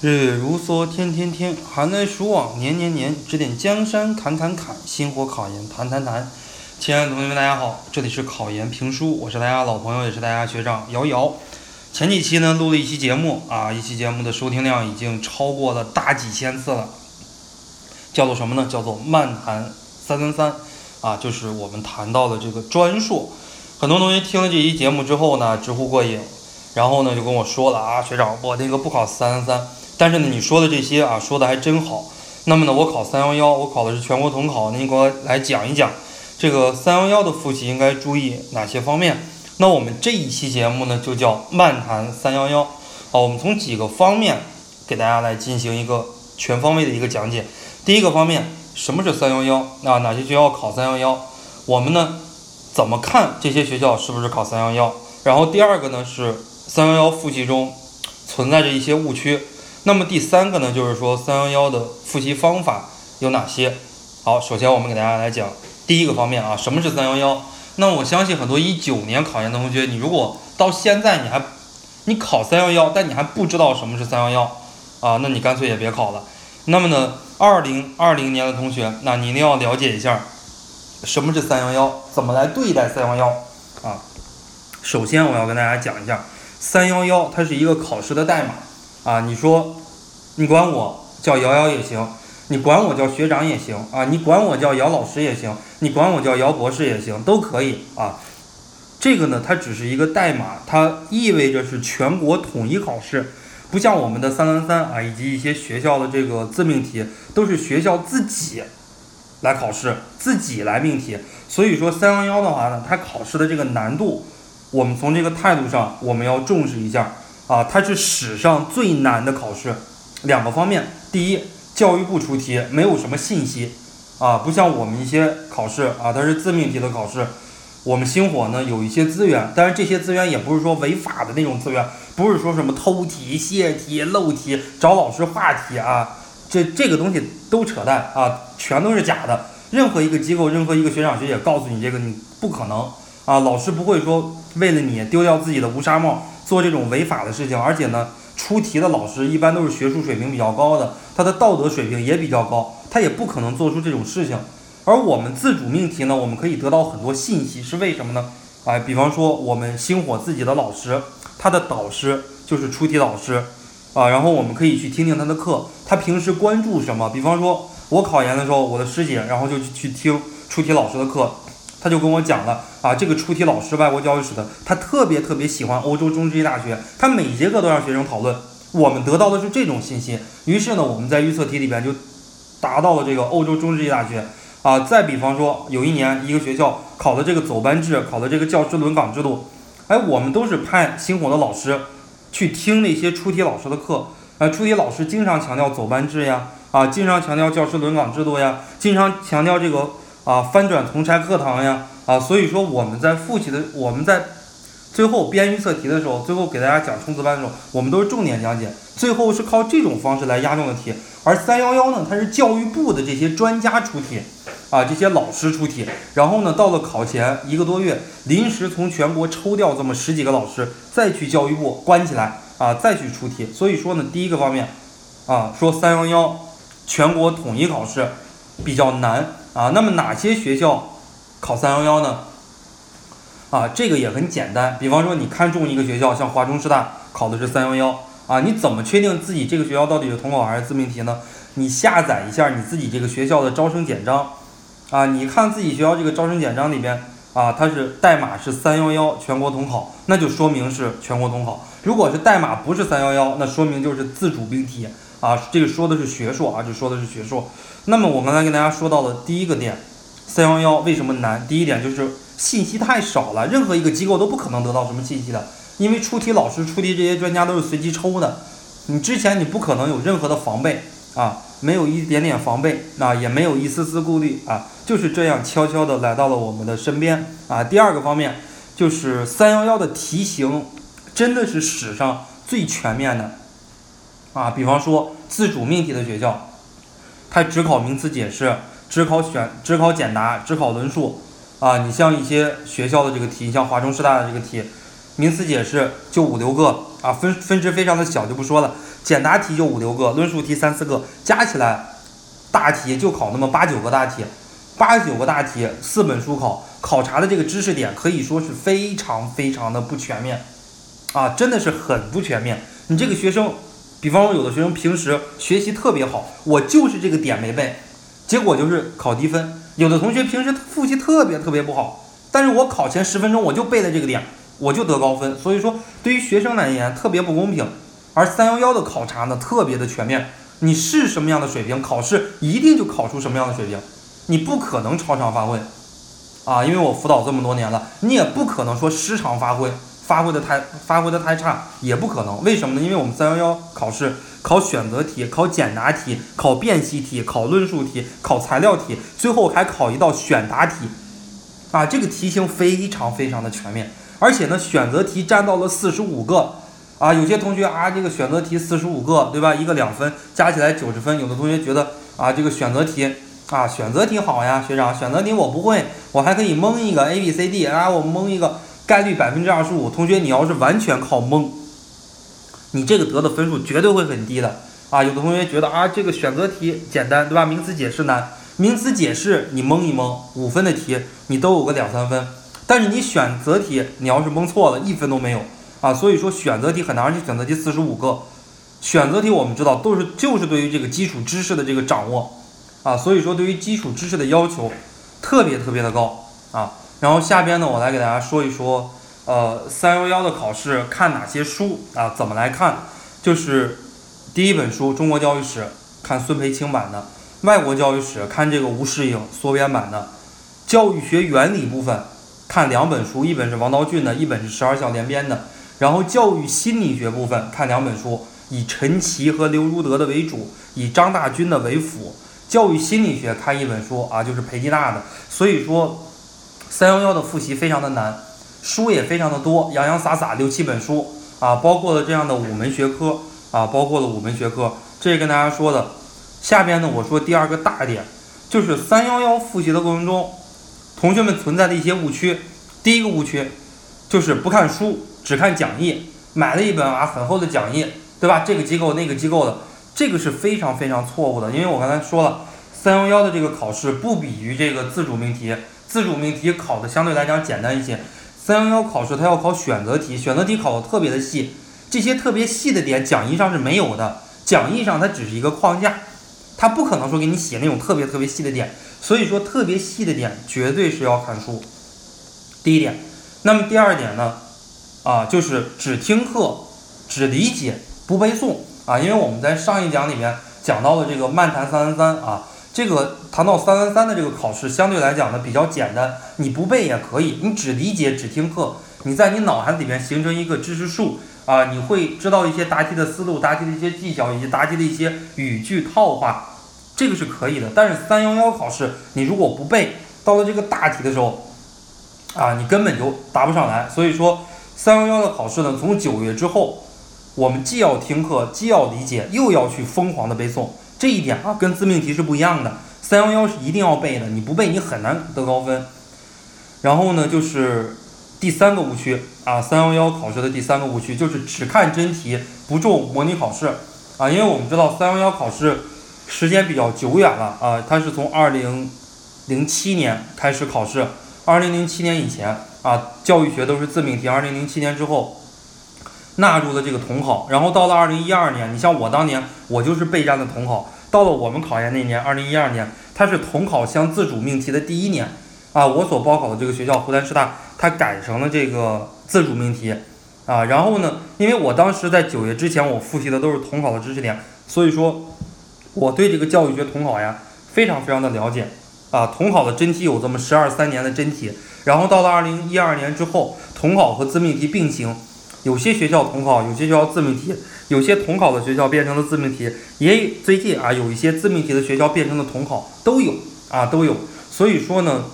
日月如梭，天天天，寒来暑往，年年年。指点江山，砍砍砍，星火考研，谈谈谈。亲爱的同学们，大家好，这里是考研评书，我是大家老朋友，也是大家学长瑶瑶。前几期呢录了一期节目啊，一期节目的收听量已经超过了大几千次了，叫做什么呢？叫做漫谈三三三啊，就是我们谈到的这个专硕。很多同学听了这期节目之后呢，直呼过瘾，然后呢就跟我说了啊，学长，我那个不考三三三。但是呢，你说的这些啊，说的还真好。那么呢，我考三幺幺，我考的是全国统考，那你给我来讲一讲这个三幺幺的复习应该注意哪些方面？那我们这一期节目呢，就叫漫谈三幺幺。啊，我们从几个方面给大家来进行一个全方位的一个讲解。第一个方面，什么是三幺幺？啊，哪些学校考三幺幺？我们呢，怎么看这些学校是不是考三幺幺？然后第二个呢，是三幺幺复习中存在着一些误区。那么第三个呢，就是说三幺幺的复习方法有哪些？好，首先我们给大家来讲第一个方面啊，什么是三幺幺？那我相信很多一九年考研的同学，你如果到现在你还你考三幺幺，但你还不知道什么是三幺幺啊，那你干脆也别考了。那么呢，二零二零年的同学，那你一定要了解一下什么是三幺幺，怎么来对待三幺幺啊？首先我要跟大家讲一下，三幺幺它是一个考试的代码。啊，你说，你管我叫瑶瑶也行，你管我叫学长也行啊，你管我叫姚老师也行，你管我叫姚博士也行，都可以啊。这个呢，它只是一个代码，它意味着是全国统一考试，不像我们的三三三啊，以及一些学校的这个自命题，都是学校自己来考试，自己来命题。所以说三幺幺的话呢，它考试的这个难度，我们从这个态度上，我们要重视一下。啊，它是史上最难的考试，两个方面。第一，教育部出题没有什么信息，啊，不像我们一些考试啊，它是自命题的考试。我们星火呢有一些资源，但是这些资源也不是说违法的那种资源，不是说什么偷题、泄题、漏题、找老师画题啊，这这个东西都扯淡啊，全都是假的。任何一个机构，任何一个学长学姐告诉你这个，你不可能啊，老师不会说为了你丢掉自己的乌纱帽。做这种违法的事情，而且呢，出题的老师一般都是学术水平比较高的，他的道德水平也比较高，他也不可能做出这种事情。而我们自主命题呢，我们可以得到很多信息，是为什么呢？哎，比方说我们星火自己的老师，他的导师就是出题老师，啊，然后我们可以去听听他的课，他平时关注什么？比方说我考研的时候，我的师姐，然后就去听出题老师的课。他就跟我讲了啊，这个出题老师外国教育史的，他特别特别喜欢欧洲中世纪大学，他每节课都让学生讨论。我们得到的是这种信息，于是呢，我们在预测题里边就达到了这个欧洲中世纪大学啊。再比方说，有一年一个学校考的这个走班制，考的这个教师轮岗制度，哎，我们都是派星火的老师去听那些出题老师的课，啊，出题老师经常强调走班制呀，啊，经常强调教师轮岗制度呀，经常强调这个。啊，翻转同拆课堂呀！啊，所以说我们在复习的，我们在最后编预测题的时候，最后给大家讲冲刺班的时候，我们都是重点讲解，最后是靠这种方式来押中的题。而三幺幺呢，它是教育部的这些专家出题，啊，这些老师出题，然后呢，到了考前一个多月，临时从全国抽调这么十几个老师，再去教育部关起来，啊，再去出题。所以说呢，第一个方面，啊，说三幺幺全国统一考试比较难。啊，那么哪些学校考三幺幺呢？啊，这个也很简单。比方说，你看中一个学校，像华中师大考的是三幺幺啊，你怎么确定自己这个学校到底是统考还是自命题呢？你下载一下你自己这个学校的招生简章啊，你看自己学校这个招生简章里边啊，它是代码是三幺幺全国统考，那就说明是全国统考。如果是代码不是三幺幺，那说明就是自主命题啊。这个说的是学术啊，这说的是学术。那么我刚才跟大家说到的第一个点，三幺幺为什么难？第一点就是信息太少了，任何一个机构都不可能得到什么信息的，因为出题老师、出题这些专家都是随机抽的，你之前你不可能有任何的防备啊，没有一点点防备，那也没有一丝丝顾虑啊，就是这样悄悄的来到了我们的身边啊。第二个方面就是三幺幺的题型真的是史上最全面的啊，比方说自主命题的学校。它只考名词解释，只考选，只考简答，只考论述，啊，你像一些学校的这个题，像华中师大的这个题，名词解释就五六个啊，分分值非常的小就不说了。简答题就五六个，论述题三四个，加起来大题就考那么八九个大题，八九个大题，四本书考，考察的这个知识点可以说是非常非常的不全面啊，真的是很不全面。你这个学生，比方说有的学生平时学习特别好，我就是这个点没背，结果就是考低分；有的同学平时复习特别特别不好，但是我考前十分钟我就背了这个点，我就得高分。所以说，对于学生而言特别不公平。而三幺幺的考察呢，特别的全面，你是什么样的水平，考试一定就考出什么样的水平，你不可能超常发挥，啊，因为我辅导这么多年了，你也不可能说失常发挥，发挥的太发挥的太差，也不可能。为什么呢？因为我们三幺幺考试考选择题、考简答题、考辨析题、考论述题、考材料题，最后还考一道选答题，啊，这个题型非常非常的全面，而且呢，选择题占到了四十五个。啊，有些同学啊，这个选择题四十五个，对吧？一个两分，加起来九十分。有的同学觉得啊，这个选择题啊，选择题好呀，学长，选择题我不会，我还可以蒙一个 A B C D 啊，我蒙一个概率百分之二十五。同学，你要是完全靠蒙，你这个得的分数绝对会很低的啊。有的同学觉得啊，这个选择题简单，对吧？名词解释难，名词解释你蒙一蒙，五分的题你都有个两三分，但是你选择题你要是蒙错了，一分都没有。啊，所以说选择题很难，而且选择题四十五个，选择题我们知道都是就是对于这个基础知识的这个掌握，啊，所以说对于基础知识的要求特别特别的高啊。然后下边呢，我来给大家说一说，呃，三幺幺的考试看哪些书啊？怎么来看？就是第一本书《中国教育史》，看孙培青版的；外国教育史看这个吴世颖缩编版的；教育学原理部分看两本书，一本是王道俊的，一本是十二校联编的。然后教育心理学部分看两本书，以陈琦和刘儒德的为主，以张大军的为辅。教育心理学看一本书啊，就是裴吉大的。所以说，三幺幺的复习非常的难，书也非常的多，洋洋洒洒六七本书啊，包括了这样的五门学科啊，包括了五门学科。这是跟大家说的。下边呢，我说第二个大点，就是三幺幺复习的过程中，同学们存在的一些误区。第一个误区就是不看书。只看讲义，买了一本啊很厚的讲义，对吧？这个机构那个机构的，这个是非常非常错误的。因为我刚才说了，三幺幺的这个考试不比于这个自主命题，自主命题考的相对来讲简单一些。三幺幺考试它要考选择题，选择题考的特别的细，这些特别细的点讲义上是没有的，讲义上它只是一个框架，它不可能说给你写那种特别特别细的点。所以说特别细的点绝对是要看书。第一点，那么第二点呢？啊，就是只听课，只理解不背诵啊，因为我们在上一讲里面讲到了这个漫谈三三三啊，这个谈到三三三的这个考试相对来讲呢比较简单，你不背也可以，你只理解只听课，你在你脑海里面形成一个知识树啊，你会知道一些答题的思路、答题的一些技巧以及答题的一些语句套话，这个是可以的。但是三幺幺考试你如果不背，到了这个大题的时候啊，你根本就答不上来，所以说。三幺幺的考试呢，从九月之后，我们既要听课，既要理解，又要去疯狂的背诵，这一点啊，跟自命题是不一样的。三幺幺是一定要背的，你不背你很难得高分。然后呢，就是第三个误区啊，三幺幺考试的第三个误区就是只看真题，不重模拟考试啊，因为我们知道三幺幺考试时间比较久远了啊，它是从二零零七年开始考试，二零零七年以前。啊，教育学都是自命题。二零零七年之后，纳入了这个统考，然后到了二零一二年，你像我当年，我就是备战的统考。到了我们考研那年，二零一二年，它是统考向自主命题的第一年。啊，我所报考的这个学校湖南师大，它改成了这个自主命题。啊，然后呢，因为我当时在九月之前，我复习的都是统考的知识点，所以说我对这个教育学统考呀，非常非常的了解。啊，统考的真题有这么十二三年的真题。然后到了二零一二年之后，统考和自命题并行，有些学校统考，有些学校自命题，有些统考的学校变成了自命题，也最近啊有一些自命题的学校变成了统考，都有啊都有。所以说呢，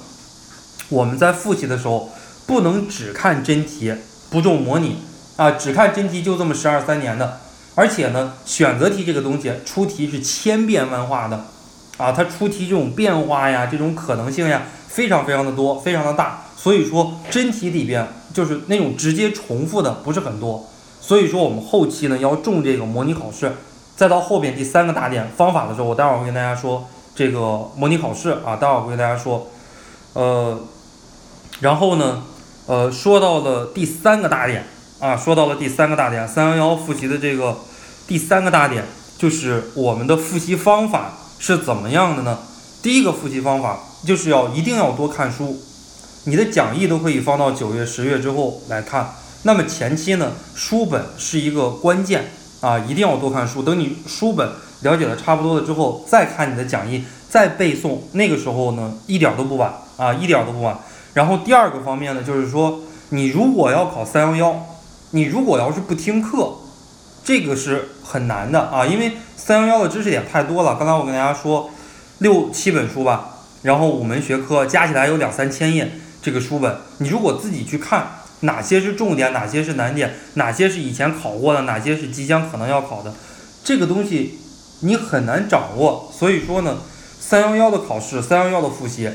我们在复习的时候不能只看真题，不重模拟啊，只看真题就这么十二三年的，而且呢，选择题这个东西出题是千变万化的啊，它出题这种变化呀，这种可能性呀。非常非常的多，非常的大，所以说真题里边就是那种直接重复的不是很多，所以说我们后期呢要重这个模拟考试，再到后边第三个大点方法的时候，我待会儿会跟大家说这个模拟考试啊，待会儿会跟大家说，呃，然后呢，呃，说到了第三个大点啊，说到了第三个大点，三幺幺复习的这个第三个大点就是我们的复习方法是怎么样的呢？第一个复习方法就是要一定要多看书。你的讲义都可以放到九月、十月之后来看。那么前期呢，书本是一个关键啊，一定要多看书。等你书本了解的差不多了之后，再看你的讲义，再背诵，那个时候呢，一点都不晚啊，一点都不晚。然后第二个方面呢，就是说，你如果要考三幺幺，你如果要是不听课，这个是很难的啊，因为三幺幺的知识点太多了。刚才我跟大家说，六七本书吧，然后五门学科加起来有两三千页。这个书本，你如果自己去看哪些是重点，哪些是难点，哪些是以前考过的，哪些是即将可能要考的，这个东西你很难掌握。所以说呢，三幺幺的考试，三幺幺的复习，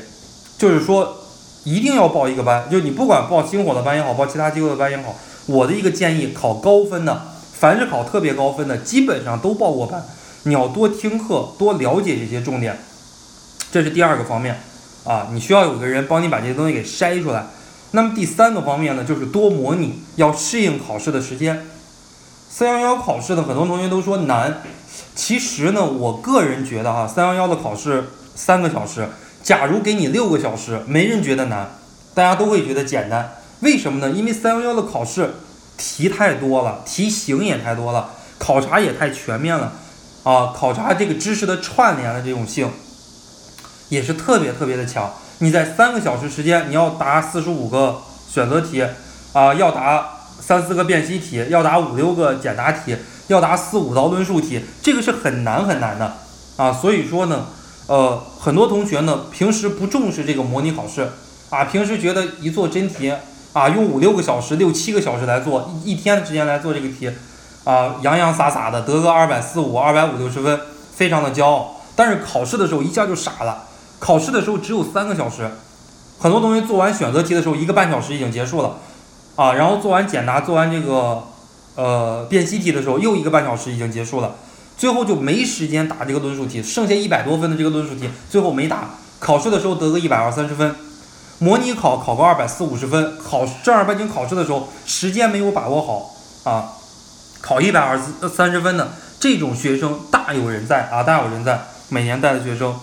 就是说一定要报一个班，就你不管报星火的班也好，报其他机构的班也好，我的一个建议，考高分的，凡是考特别高分的，基本上都报过班。你要多听课，多了解这些重点，这是第二个方面。啊，你需要有个人帮你把这些东西给筛出来。那么第三个方面呢，就是多模拟，要适应考试的时间。三幺幺考试呢，很多同学都说难，其实呢，我个人觉得哈，三幺幺的考试三个小时，假如给你六个小时，没人觉得难，大家都会觉得简单。为什么呢？因为三幺幺的考试题太多了，题型也太多了，考察也太全面了，啊，考察这个知识的串联的这种性。也是特别特别的强，你在三个小时时间，你要答四十五个选择题，啊，要答三四个辨析题，要答五六个简答题，要答四五道论述题，这个是很难很难的，啊，所以说呢，呃，很多同学呢平时不重视这个模拟考试，啊，平时觉得一做真题，啊，用五六个小时、六七个小时来做，一天的时间来做这个题，啊，洋洋洒洒的得个二百四五、二百五六十分，非常的骄傲，但是考试的时候一下就傻了。考试的时候只有三个小时，很多同学做完选择题的时候一个半小时已经结束了，啊，然后做完简答、做完这个呃辨析题的时候又一个半小时已经结束了，最后就没时间答这个论述题，剩下一百多分的这个论述题最后没答，考试的时候得个一百二三十分，模拟考考个二百四五十分，考正儿八经考试的时候时间没有把握好。啊，考一百二三十分的这种学生大有人在啊，大有人在，每年带的学生。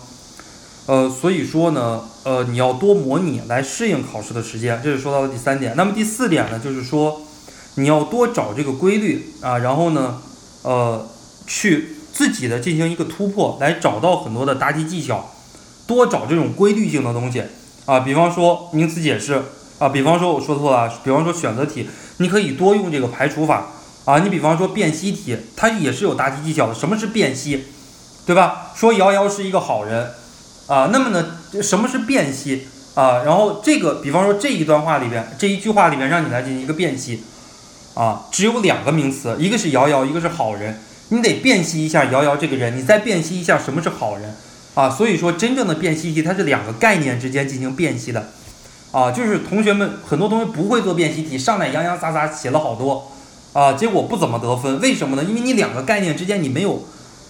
呃，所以说呢，呃，你要多模拟来适应考试的时间，这是说到的第三点。那么第四点呢，就是说你要多找这个规律啊，然后呢，呃，去自己的进行一个突破，来找到很多的答题技巧，多找这种规律性的东西啊。比方说名词解释啊，比方说我说错了，比方说选择题，你可以多用这个排除法啊。你比方说辨析题，它也是有答题技巧的。什么是辨析，对吧？说瑶瑶是一个好人。啊，那么呢，什么是辨析啊？然后这个，比方说这一段话里边，这一句话里边，让你来进行一个辨析，啊，只有两个名词，一个是瑶瑶，一个是好人，你得辨析一下瑶瑶这个人，你再辨析一下什么是好人，啊，所以说真正的辨析题，它是两个概念之间进行辨析的，啊，就是同学们很多同学不会做辨析题，上来洋洋洒洒写了好多，啊，结果不怎么得分，为什么呢？因为你两个概念之间你没有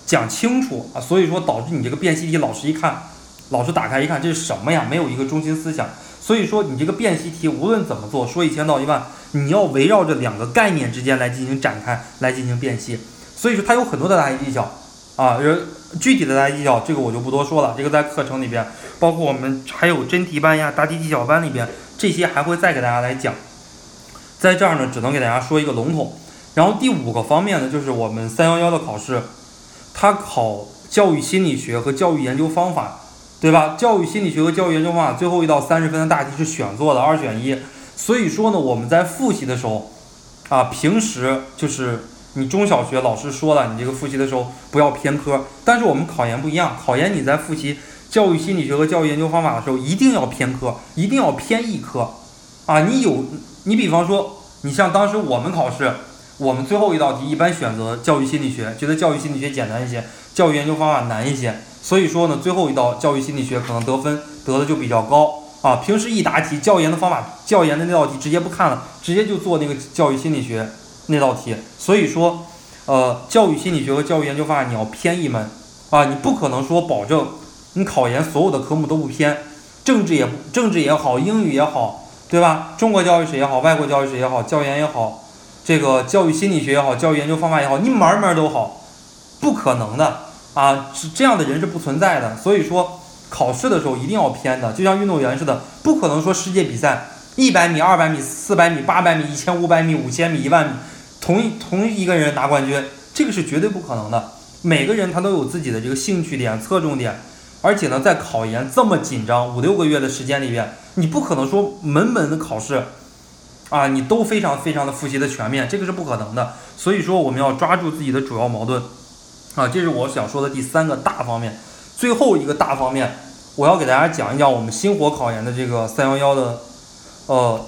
讲清楚啊，所以说导致你这个辨析题老师一看。老师打开一看，这是什么呀？没有一个中心思想。所以说，你这个辨析题无论怎么做，说一千道一万，你要围绕着两个概念之间来进行展开，来进行辨析。所以说，它有很多的答题技巧啊，人具体的答题技巧，这个我就不多说了。这个在课程里边，包括我们还有真题班呀、答题技巧班里边，这些还会再给大家来讲。在这儿呢，只能给大家说一个笼统。然后第五个方面呢，就是我们三幺幺的考试，它考教育心理学和教育研究方法。对吧？教育心理学和教育研究方法最后一道三十分的大题是选做的，二选一。所以说呢，我们在复习的时候，啊，平时就是你中小学老师说了，你这个复习的时候不要偏科。但是我们考研不一样，考研你在复习教育心理学和教育研究方法的时候，一定要偏科，一定要偏一科。啊，你有你比方说，你像当时我们考试，我们最后一道题一般选择教育心理学，觉得教育心理学简单一些，教育研究方法难一些。所以说呢，最后一道教育心理学可能得分得的就比较高啊，平时一答题，教研的方法，教研的那道题直接不看了，直接就做那个教育心理学那道题。所以说，呃，教育心理学和教育研究方法你要偏一门啊，你不可能说保证你考研所有的科目都不偏，政治也政治也好，英语也好，对吧？中国教育史也好，外国教育史也好，教研也好，这个教育心理学也好，教育研究方法也好，你门门都好，不可能的啊，是这样的人是不存在的。所以说。考试的时候一定要偏的，就像运动员似的，不可能说世界比赛一百米、二百米、四百米、八百米、一千五百米、五千米、一万米，同一同一个人拿冠军，这个是绝对不可能的。每个人他都有自己的这个兴趣点、侧重点，而且呢，在考研这么紧张五六个月的时间里边，你不可能说门门的考试啊，你都非常非常的复习的全面，这个是不可能的。所以说，我们要抓住自己的主要矛盾啊，这是我想说的第三个大方面。最后一个大方面，我要给大家讲一讲我们星火考研的这个三幺幺的，呃，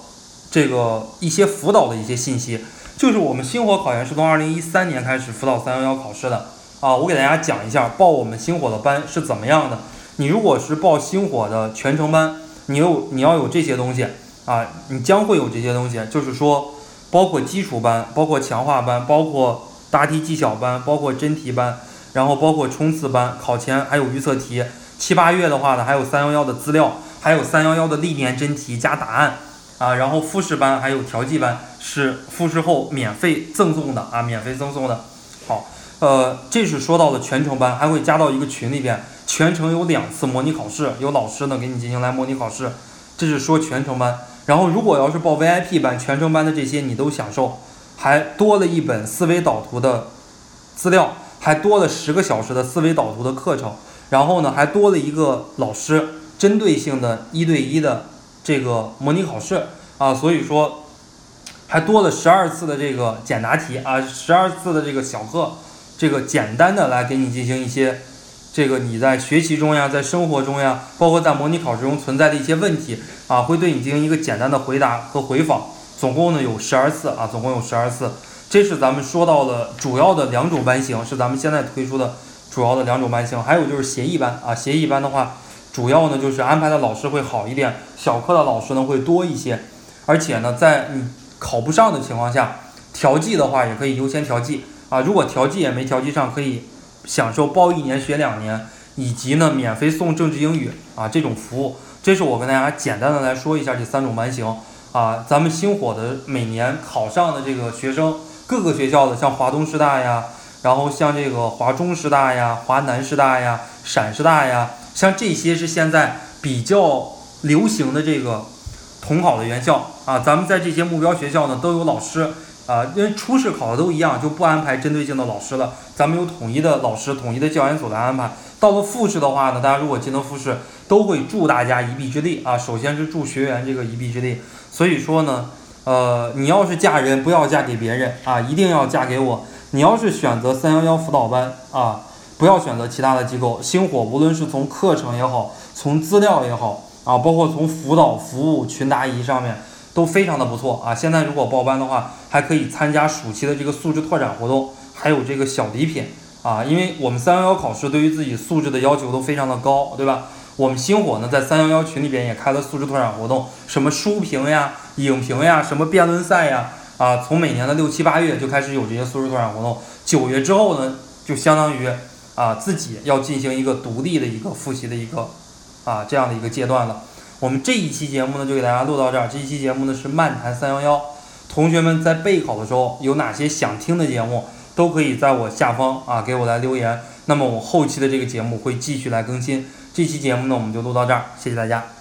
这个一些辅导的一些信息。就是我们星火考研是从二零一三年开始辅导三幺幺考试的啊。我给大家讲一下报我们星火的班是怎么样的。你如果是报星火的全程班，你有你要有这些东西啊，你将会有这些东西，就是说包括基础班，包括强化班，包括答题技巧班，包括真题班。然后包括冲刺班，考前还有预测题，七八月的话呢，还有三幺幺的资料，还有三幺幺的历年真题加答案啊。然后复试班还有调剂班是复试后免费赠送的啊，免费赠送的。好，呃，这是说到了全程班，还会加到一个群里边，全程有两次模拟考试，有老师呢给你进行来模拟考试。这是说全程班。然后如果要是报 VIP 班，全程班的这些你都享受，还多了一本思维导图的资料。还多了十个小时的思维导图的课程，然后呢，还多了一个老师针对性的一对一的这个模拟考试啊，所以说还多了十二次的这个简答题啊，十二次的这个小课，这个简单的来给你进行一些这个你在学习中呀，在生活中呀，包括在模拟考试中存在的一些问题啊，会对你进行一个简单的回答和回访，总共呢有十二次啊，总共有十二次。这是咱们说到的主要的两种班型，是咱们现在推出的主要的两种班型。还有就是协议班啊，协议班的话，主要呢就是安排的老师会好一点，小课的老师呢会多一些。而且呢，在你考不上的情况下，调剂的话也可以优先调剂啊。如果调剂也没调剂上，可以享受报一年学两年，以及呢免费送政治英语啊这种服务。这是我跟大家简单的来说一下这三种班型啊。咱们星火的每年考上的这个学生。各个学校的，像华东师大呀，然后像这个华中师大呀、华南师大呀、陕师大呀，像这些是现在比较流行的这个统考的院校啊。咱们在这些目标学校呢，都有老师啊，因为初试考的都一样，就不安排针对性的老师了。咱们有统一的老师、统一的教研组来安排。到了复试的话呢，大家如果进了复试，都会助大家一臂之力啊。首先是助学员这个一臂之力，所以说呢。呃，你要是嫁人，不要嫁给别人啊，一定要嫁给我。你要是选择三幺幺辅导班啊，不要选择其他的机构。星火无论是从课程也好，从资料也好啊，包括从辅导服务、群答疑上面都非常的不错啊。现在如果报班的话，还可以参加暑期的这个素质拓展活动，还有这个小礼品啊。因为我们三幺幺考试对于自己素质的要求都非常的高，对吧？我们星火呢，在三幺幺群里边也开了素质拓展活动，什么书评呀、影评呀、什么辩论赛呀，啊，从每年的六七八月就开始有这些素质拓展活动，九月之后呢，就相当于啊自己要进行一个独立的一个复习的一个啊这样的一个阶段了。我们这一期节目呢，就给大家录到这儿。这一期节目呢是漫谈三幺幺，同学们在备考的时候有哪些想听的节目，都可以在我下方啊给我来留言。那么我后期的这个节目会继续来更新。这期节目呢，我们就录到这儿，谢谢大家。